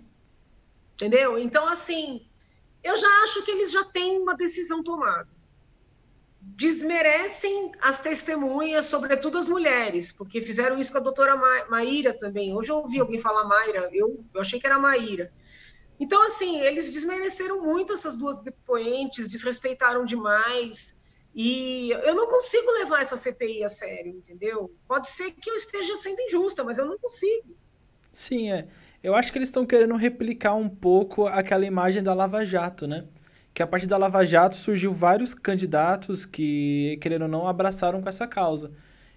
Speaker 2: Entendeu? Então, assim, eu já acho que eles já têm uma decisão tomada. Desmerecem as testemunhas, sobretudo as mulheres, porque fizeram isso com a doutora Ma Maíra também. Hoje eu ouvi alguém falar Maíra, eu, eu achei que era Maíra. Então, assim, eles desmereceram muito essas duas depoentes, desrespeitaram demais. E eu não consigo levar essa CPI a sério, entendeu? Pode ser que eu esteja sendo injusta, mas eu não consigo.
Speaker 1: Sim, é. Eu acho que eles estão querendo replicar um pouco aquela imagem da Lava Jato, né? Que a partir da Lava Jato surgiu vários candidatos que, querendo ou não, abraçaram com essa causa.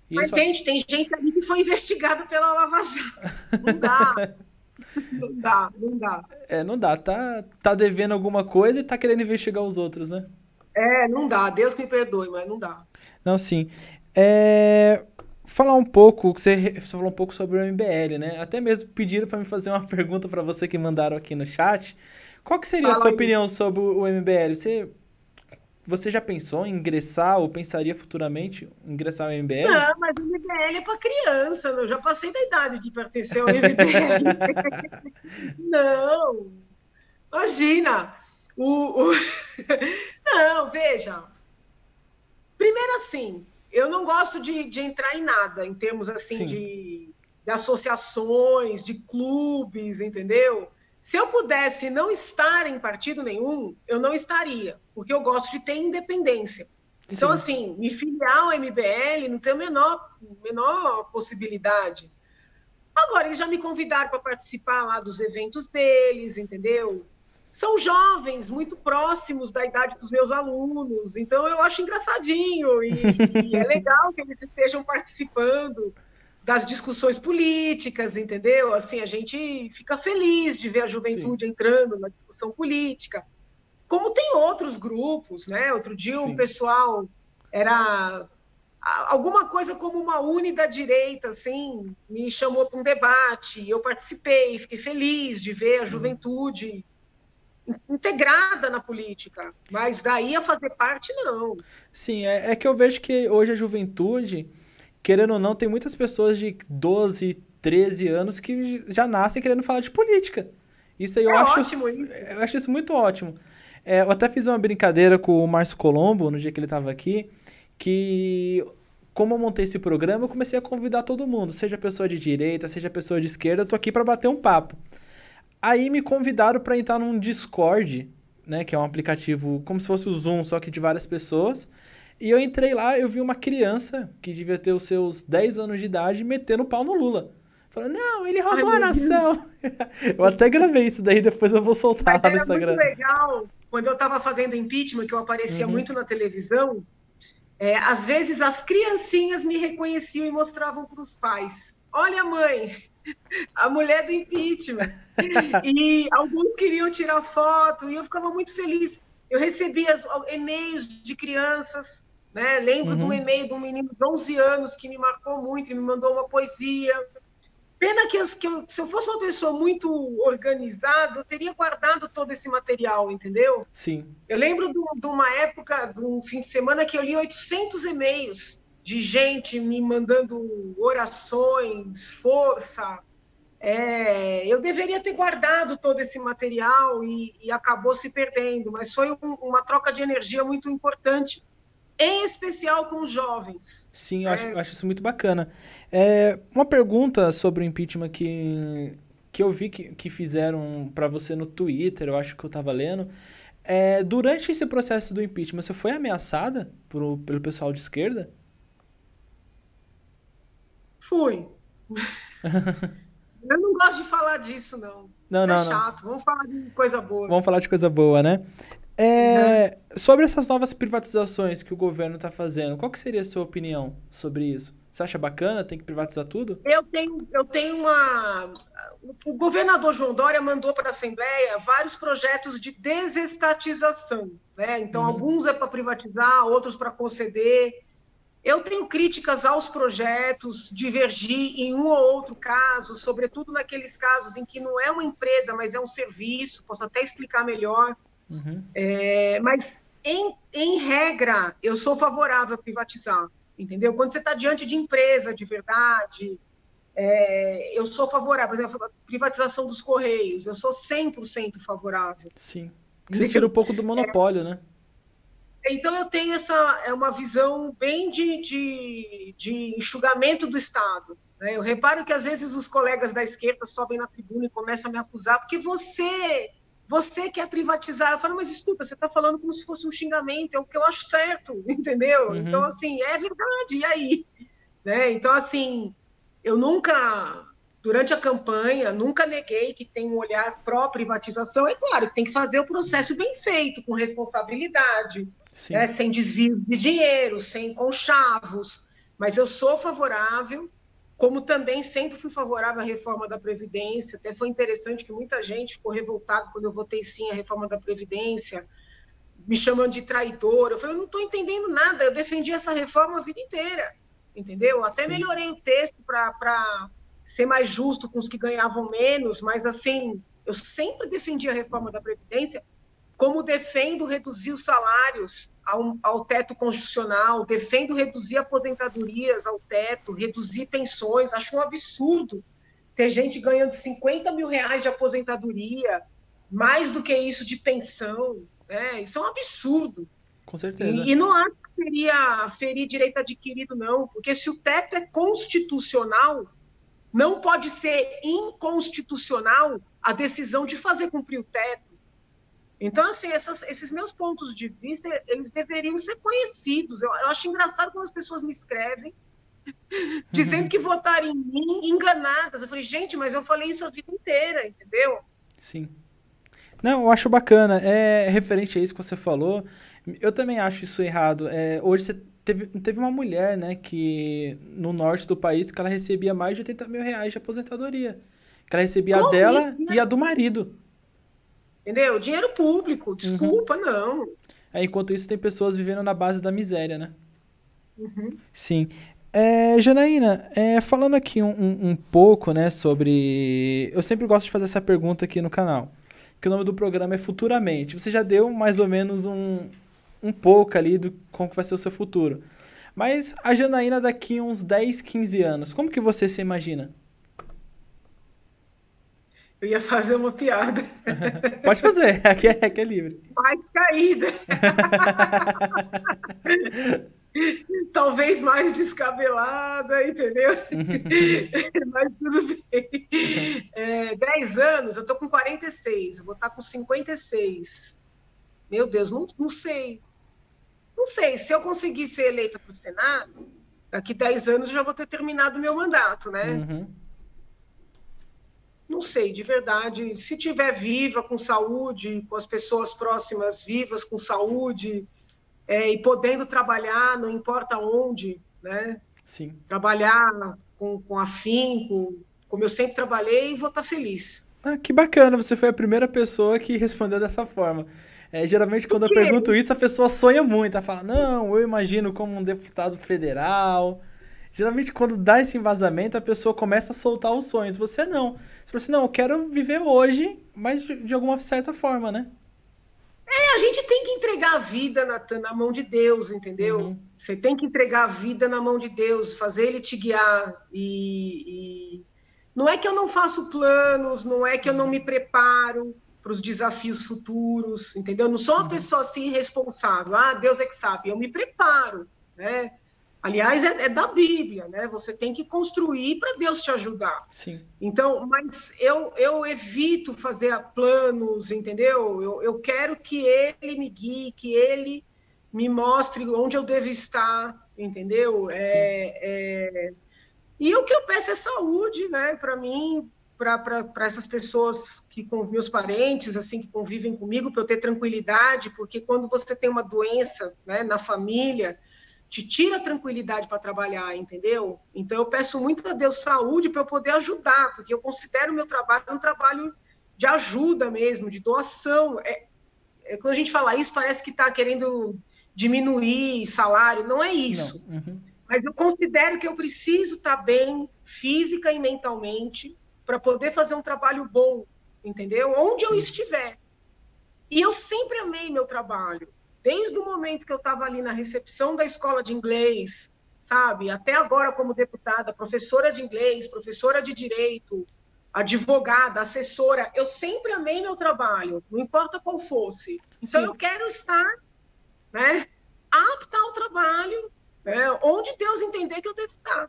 Speaker 2: E Mas, gente, tem gente ali que foi investigada pela Lava Jato. Não dá. não dá, não dá.
Speaker 1: É, não dá. Tá, tá devendo alguma coisa e tá querendo investigar os outros, né?
Speaker 2: É, não dá. Deus me perdoe, mas não dá.
Speaker 1: Não, sim. É falar um pouco, você, você falou um pouco sobre o MBL, né? Até mesmo pediram para me fazer uma pergunta para você que mandaram aqui no chat. Qual que seria Fala a sua aí. opinião sobre o MBL? Você, você já pensou em ingressar ou pensaria futuramente em ingressar ao MBL?
Speaker 2: Não, mas o MBL é para criança, eu já passei da idade de pertencer ao MBL. não, imagina. O, o... Não, veja. Primeiro assim, eu não gosto de, de entrar em nada, em termos assim de, de, associações, de clubes, entendeu? Se eu pudesse não estar em partido nenhum, eu não estaria, porque eu gosto de ter independência. Então, Sim. assim, me filiar ao MBL não tem a menor, menor possibilidade. Agora, eles já me convidaram para participar lá dos eventos deles, entendeu? são jovens, muito próximos da idade dos meus alunos, então eu acho engraçadinho e, e é legal que eles estejam participando das discussões políticas, entendeu? Assim, a gente fica feliz de ver a juventude Sim. entrando na discussão política. Como tem outros grupos, né? Outro dia Sim. o pessoal era alguma coisa como uma uni da direita, assim, me chamou para um debate, eu participei, fiquei feliz de ver a uhum. juventude integrada na política, mas daí a fazer parte, não.
Speaker 1: Sim, é, é, que eu vejo que hoje a juventude, querendo ou não, tem muitas pessoas de 12, 13 anos que já nascem querendo falar de política. Isso aí eu, é acho, ótimo, eu acho isso muito ótimo. É, eu até fiz uma brincadeira com o Márcio Colombo, no dia que ele estava aqui, que como eu montei esse programa, eu comecei a convidar todo mundo, seja pessoa de direita, seja pessoa de esquerda, eu tô aqui para bater um papo. Aí me convidaram para entrar num Discord, né, que é um aplicativo como se fosse o Zoom, só que de várias pessoas. E eu entrei lá, eu vi uma criança que devia ter os seus 10 anos de idade metendo pau no Lula. Falando, não, ele roubou Ai, a nação. eu até gravei isso daí, depois eu vou soltar Mas lá no Instagram.
Speaker 2: Muito legal, quando eu estava fazendo impeachment, que eu aparecia uhum. muito na televisão, é, às vezes as criancinhas me reconheciam e mostravam para os pais. Olha, mãe, a mulher do impeachment. E alguns queriam tirar foto, e eu ficava muito feliz. Eu recebia e-mails de crianças, né? Lembro uhum. de um uhum. e-mail de um menino de 11 anos que me marcou muito, que me mandou uma poesia. Pena que, as, que eu, se eu fosse uma pessoa muito organizada, eu teria guardado todo esse material, entendeu?
Speaker 1: Sim.
Speaker 2: Eu lembro de, de uma época, de um fim de semana, que eu li 800 e-mails de gente me mandando orações, força. É, eu deveria ter guardado todo esse material e, e acabou se perdendo, mas foi um, uma troca de energia muito importante, em especial com os jovens.
Speaker 1: Sim, eu, é... acho, eu acho, isso muito bacana. É, uma pergunta sobre o impeachment que, que eu vi que, que fizeram para você no Twitter, eu acho que eu estava lendo. É, durante esse processo do impeachment, você foi ameaçada por, pelo pessoal de esquerda?
Speaker 2: Fui. Eu não gosto de falar disso, não. Não, é não, é chato. Não. Vamos falar de coisa boa.
Speaker 1: Vamos falar de coisa boa, né? É, uhum. Sobre essas novas privatizações que o governo está fazendo, qual que seria a sua opinião sobre isso? Você acha bacana? Tem que privatizar tudo?
Speaker 2: Eu tenho, eu tenho uma. O governador João Dória mandou para a Assembleia vários projetos de desestatização. Né? Então, uhum. alguns é para privatizar, outros para conceder. Eu tenho críticas aos projetos, divergir em um ou outro caso, sobretudo naqueles casos em que não é uma empresa, mas é um serviço, posso até explicar melhor. Uhum. É, mas em, em regra, eu sou favorável a privatizar, entendeu? Quando você está diante de empresa de verdade, é, eu sou favorável. Por exemplo, a privatização dos Correios, eu sou 100% favorável.
Speaker 1: Sim. Você tira um pouco do monopólio, é, né?
Speaker 2: Então, eu tenho essa é uma visão bem de, de, de enxugamento do Estado. Né? Eu reparo que, às vezes, os colegas da esquerda sobem na tribuna e começam a me acusar, porque você você quer privatizar. Eu falo, mas escuta, você está falando como se fosse um xingamento, é o que eu acho certo, entendeu? Uhum. Então, assim, é verdade, e aí? Né? Então, assim, eu nunca, durante a campanha, nunca neguei que tem um olhar pró-privatização. É claro, tem que fazer o processo bem feito, com responsabilidade, né? sem desvio de dinheiro, sem conchavos. Mas eu sou favorável, como também sempre fui favorável à reforma da Previdência. Até foi interessante que muita gente ficou revoltada quando eu votei sim a reforma da Previdência, me chamando de traidor. Eu falei, eu não estou entendendo nada, eu defendi essa reforma a vida inteira entendeu? Até Sim. melhorei o texto para ser mais justo com os que ganhavam menos, mas assim, eu sempre defendi a reforma da Previdência, como defendo reduzir os salários ao, ao teto constitucional, defendo reduzir aposentadorias ao teto, reduzir pensões, acho um absurdo ter gente ganhando 50 mil reais de aposentadoria, mais do que isso de pensão, né? Isso é um absurdo.
Speaker 1: Com certeza.
Speaker 2: E, e não acho que seria ferir direito adquirido, não, porque se o teto é constitucional, não pode ser inconstitucional a decisão de fazer cumprir o teto. Então, assim, essas, esses meus pontos de vista, eles deveriam ser conhecidos. Eu, eu acho engraçado quando as pessoas me escrevem dizendo que votaram em mim enganadas. Eu falei, gente, mas eu falei isso a vida inteira, entendeu?
Speaker 1: Sim. Não, eu acho bacana. É referente a isso que você falou. Eu também acho isso errado. É, hoje você teve, teve uma mulher, né, que no norte do país que ela recebia mais de 80 mil reais de aposentadoria. Que ela recebia Como a dela isso, né? e a do marido.
Speaker 2: Entendeu? Dinheiro público, desculpa, uhum. não.
Speaker 1: É, enquanto isso, tem pessoas vivendo na base da miséria, né? Uhum. Sim. É, Janaína, é, falando aqui um, um, um, pouco, né, sobre... Eu sempre gosto de fazer essa pergunta aqui no canal. Que o nome do programa é Futuramente. Você já deu mais ou menos um, um pouco ali do como que vai ser o seu futuro. Mas a Janaína daqui uns 10, 15 anos, como que você se imagina?
Speaker 2: Eu ia fazer uma piada.
Speaker 1: Pode fazer, aqui é, aqui é livre.
Speaker 2: Mais caída. Talvez mais descabelada, entendeu? Mas tudo bem. É, 10 anos, eu tô com 46, eu vou estar com 56. Meu Deus, não, não sei. Não sei, se eu conseguir ser eleita para o Senado, daqui 10 anos eu já vou ter terminado o meu mandato, né? Uhum. Não sei, de verdade. Se tiver viva, com saúde, com as pessoas próximas vivas, com saúde, é, e podendo trabalhar, não importa onde, né?
Speaker 1: Sim.
Speaker 2: Trabalhar com, com afinco, como eu sempre trabalhei, vou estar feliz.
Speaker 1: Ah, que bacana, você foi a primeira pessoa que respondeu dessa forma. É, geralmente, quando eu pergunto isso, a pessoa sonha muito. Ela fala, não, eu imagino como um deputado federal. Geralmente, quando dá esse embasamento, a pessoa começa a soltar os sonhos. Você não. Você fala assim, não, eu quero viver hoje, mas de, alguma certa forma, né?
Speaker 2: É, a gente tem que entregar a vida na, na mão de Deus, entendeu? Uhum. Você tem que entregar a vida na mão de Deus, fazer Ele te guiar. E, e, não é que eu não faço planos, não é que eu não me preparo, para os desafios futuros, entendeu? Não sou uma uhum. pessoa assim responsável, ah, Deus é que sabe, eu me preparo, né? Aliás, é, é da Bíblia, né? Você tem que construir para Deus te ajudar.
Speaker 1: Sim.
Speaker 2: Então, mas eu, eu evito fazer planos, entendeu? Eu, eu quero que Ele me guie, que Ele me mostre onde eu devo estar, entendeu? É, é... E o que eu peço é saúde, né? Para mim, para essas pessoas que com meus parentes assim que convivem comigo para eu ter tranquilidade porque quando você tem uma doença né, na família te tira a tranquilidade para trabalhar entendeu então eu peço muito a Deus saúde para eu poder ajudar porque eu considero o meu trabalho um trabalho de ajuda mesmo de doação é, é quando a gente fala isso parece que está querendo diminuir salário não é isso não. Uhum. mas eu considero que eu preciso estar tá bem física e mentalmente para poder fazer um trabalho bom, entendeu? Onde eu estiver. E eu sempre amei meu trabalho. Desde o momento que eu estava ali na recepção da escola de inglês, sabe, até agora como deputada, professora de inglês, professora de direito, advogada, assessora, eu sempre amei meu trabalho, não importa qual fosse. Então Sim. eu quero estar, né, apta ao trabalho, né, onde Deus entender que eu devo estar.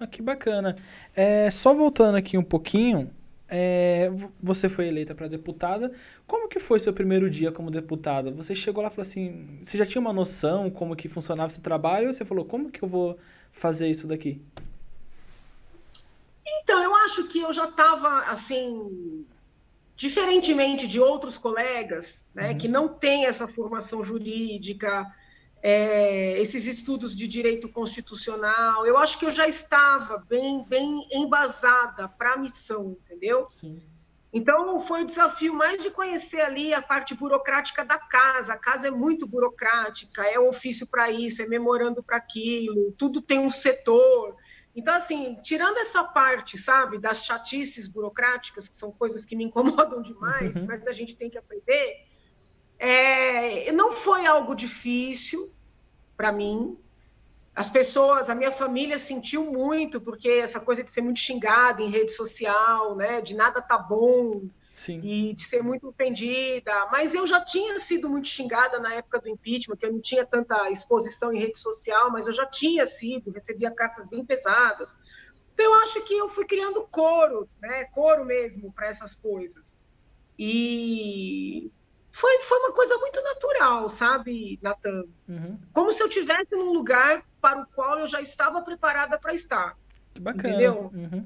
Speaker 1: Ah, que bacana. É, só voltando aqui um pouquinho, é, você foi eleita para deputada. Como que foi seu primeiro dia como deputada? Você chegou lá e falou assim, você já tinha uma noção como que funcionava esse trabalho? Ou você falou, como que eu vou fazer isso daqui?
Speaker 2: Então, eu acho que eu já estava, assim, diferentemente de outros colegas, né, uhum. que não têm essa formação jurídica, é, esses estudos de direito constitucional, eu acho que eu já estava bem, bem embasada para a missão, entendeu? Sim. Então, foi o desafio mais de conhecer ali a parte burocrática da casa. A casa é muito burocrática, é ofício para isso, é memorando para aquilo, tudo tem um setor. Então, assim, tirando essa parte, sabe, das chatices burocráticas, que são coisas que me incomodam demais, uhum. mas a gente tem que aprender, é, não foi algo difícil para mim. As pessoas, a minha família sentiu muito, porque essa coisa de ser muito xingada em rede social, né, de nada tá bom, Sim. e de ser muito ofendida. Mas eu já tinha sido muito xingada na época do impeachment, que eu não tinha tanta exposição em rede social, mas eu já tinha sido, recebia cartas bem pesadas. Então eu acho que eu fui criando coro, né, coro mesmo para essas coisas. E foi, foi uma coisa muito natural, sabe, Natan? Uhum. Como se eu tivesse num lugar para o qual eu já estava preparada para estar.
Speaker 1: Que bacana. Entendeu? Uhum.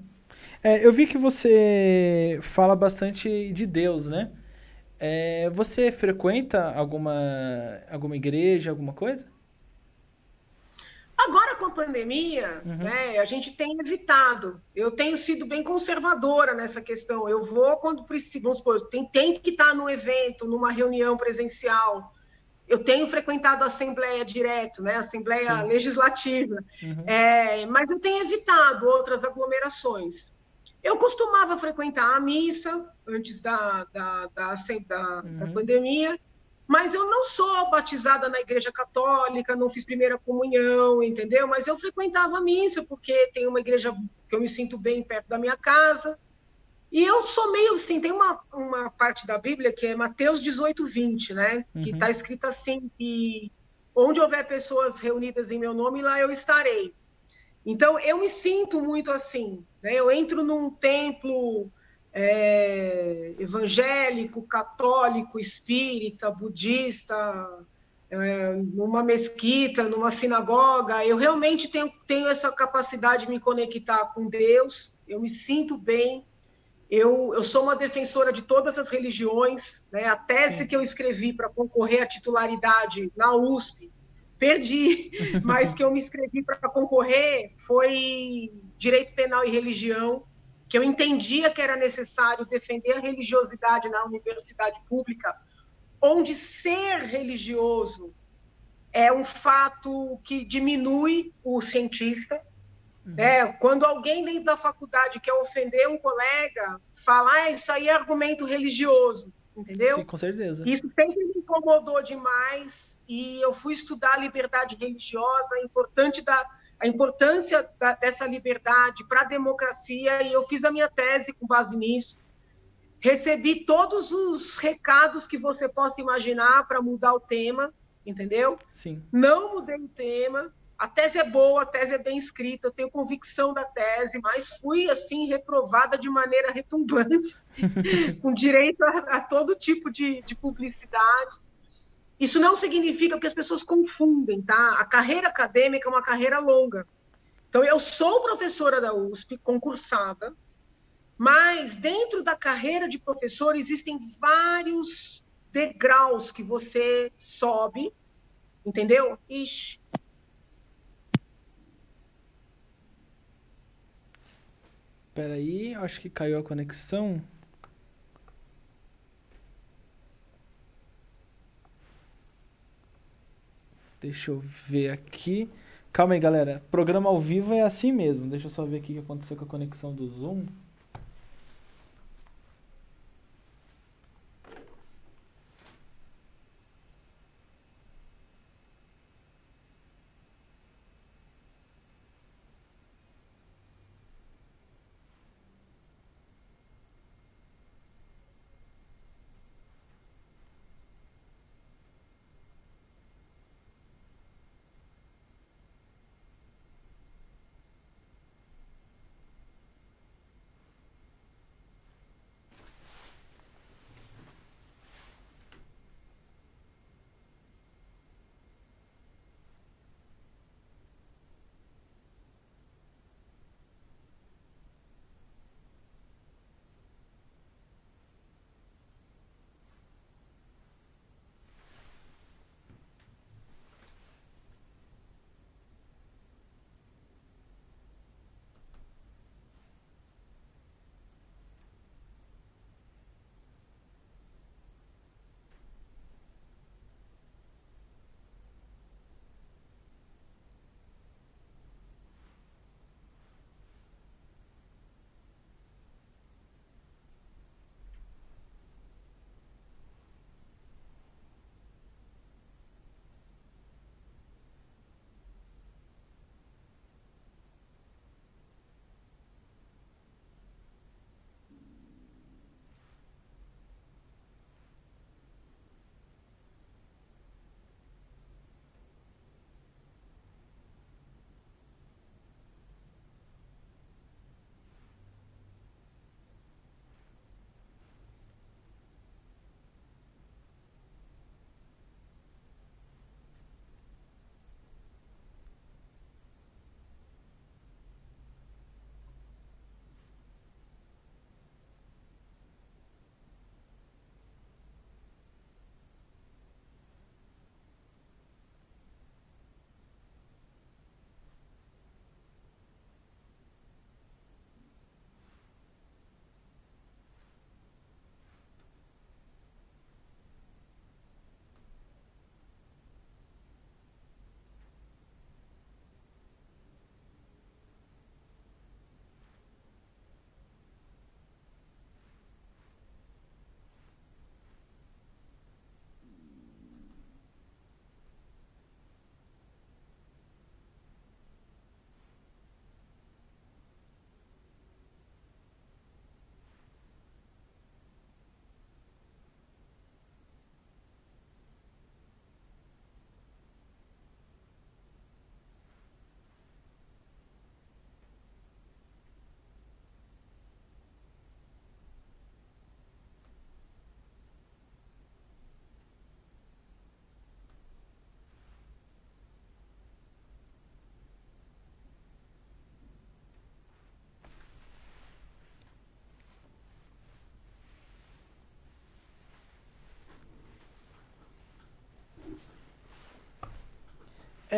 Speaker 1: É, eu vi que você fala bastante de Deus, né? É, você frequenta alguma, alguma igreja, alguma coisa?
Speaker 2: Agora com a pandemia, uhum. né, a gente tem evitado. Eu tenho sido bem conservadora nessa questão. Eu vou quando precisa, vamos supor, tem, tem que estar no evento, numa reunião presencial. Eu tenho frequentado a Assembleia direto, né, Assembleia Sim. Legislativa, uhum. é, mas eu tenho evitado outras aglomerações. Eu costumava frequentar a missa antes da, da, da, da, uhum. da pandemia, mas eu não sou batizada na igreja católica, não fiz primeira comunhão, entendeu? Mas eu frequentava a missa, porque tem uma igreja que eu me sinto bem perto da minha casa. E eu sou meio assim, tem uma, uma parte da Bíblia que é Mateus 18, 20, né? Uhum. Que está escrito assim, que onde houver pessoas reunidas em meu nome, lá eu estarei. Então, eu me sinto muito assim, né? Eu entro num templo é, evangélico, católico, espírita, budista, é, numa mesquita, numa sinagoga, eu realmente tenho, tenho essa capacidade de me conectar com Deus, eu me sinto bem, eu, eu sou uma defensora de todas as religiões, né? a tese Sim. que eu escrevi para concorrer à titularidade na USP, perdi, mas que eu me inscrevi para concorrer foi Direito Penal e Religião, que eu entendia que era necessário defender a religiosidade na universidade pública, onde ser religioso é um fato que diminui o cientista. Uhum. Né? Quando alguém dentro da faculdade quer ofender um colega, fala, ah, isso aí é argumento religioso, entendeu?
Speaker 1: Sim, com certeza.
Speaker 2: Isso sempre me incomodou demais e eu fui estudar a liberdade religiosa, importante da a importância da, dessa liberdade para a democracia e eu fiz a minha tese com base nisso. Recebi todos os recados que você possa imaginar para mudar o tema, entendeu?
Speaker 1: Sim.
Speaker 2: Não mudei o tema. A tese é boa, a tese é bem escrita, eu tenho convicção da tese, mas fui assim reprovada de maneira retumbante, com direito a, a todo tipo de, de publicidade. Isso não significa que as pessoas confundem, tá? A carreira acadêmica é uma carreira longa. Então, eu sou professora da USP, concursada, mas dentro da carreira de professor existem vários degraus que você sobe, entendeu? Ixi.
Speaker 1: Peraí, acho que caiu a conexão. Deixa eu ver aqui. Calma aí, galera. Programa ao vivo é assim mesmo. Deixa eu só ver aqui o que aconteceu com a conexão do Zoom.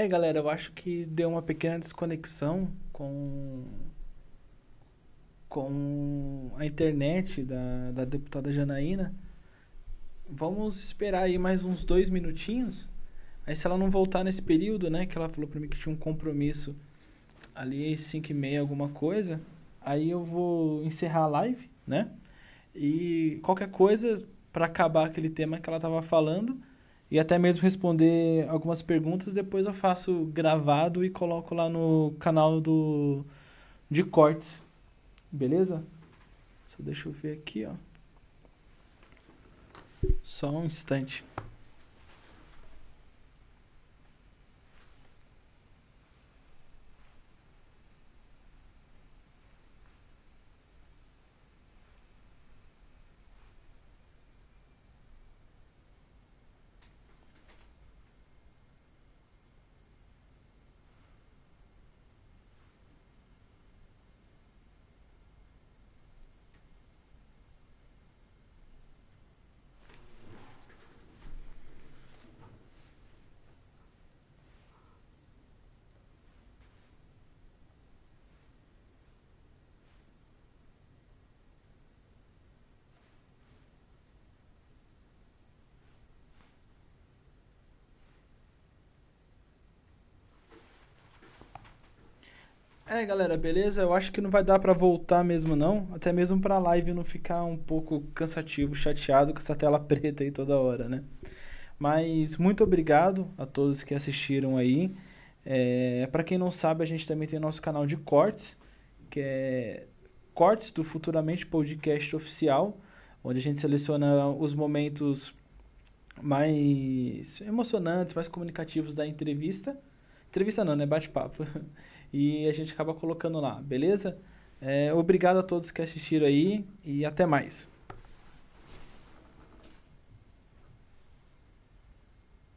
Speaker 1: Galera, eu acho que deu uma pequena desconexão com com a internet da, da deputada Janaína. Vamos esperar aí mais uns dois minutinhos. Aí se ela não voltar nesse período, né? Que ela falou pra mim que tinha um compromisso ali, 5 e meia, alguma coisa. Aí eu vou encerrar a live, né? E qualquer coisa, para acabar aquele tema que ela tava falando, e até mesmo responder algumas perguntas, depois eu faço gravado e coloco lá no canal do de cortes Beleza? Só deixa eu ver aqui, ó. Só um instante. É, galera, beleza? Eu acho que não vai dar para voltar mesmo não, até mesmo pra live não ficar um pouco cansativo, chateado com essa tela preta aí toda hora, né? Mas muito obrigado a todos que assistiram aí. É, para quem não sabe, a gente também tem nosso canal de cortes, que é Cortes do Futuramente Podcast Oficial, onde a gente seleciona os momentos mais emocionantes, mais comunicativos da entrevista. Entrevista não, né? Bate-papo. e a gente acaba colocando lá, beleza? É, obrigado a todos que assistiram aí e até mais.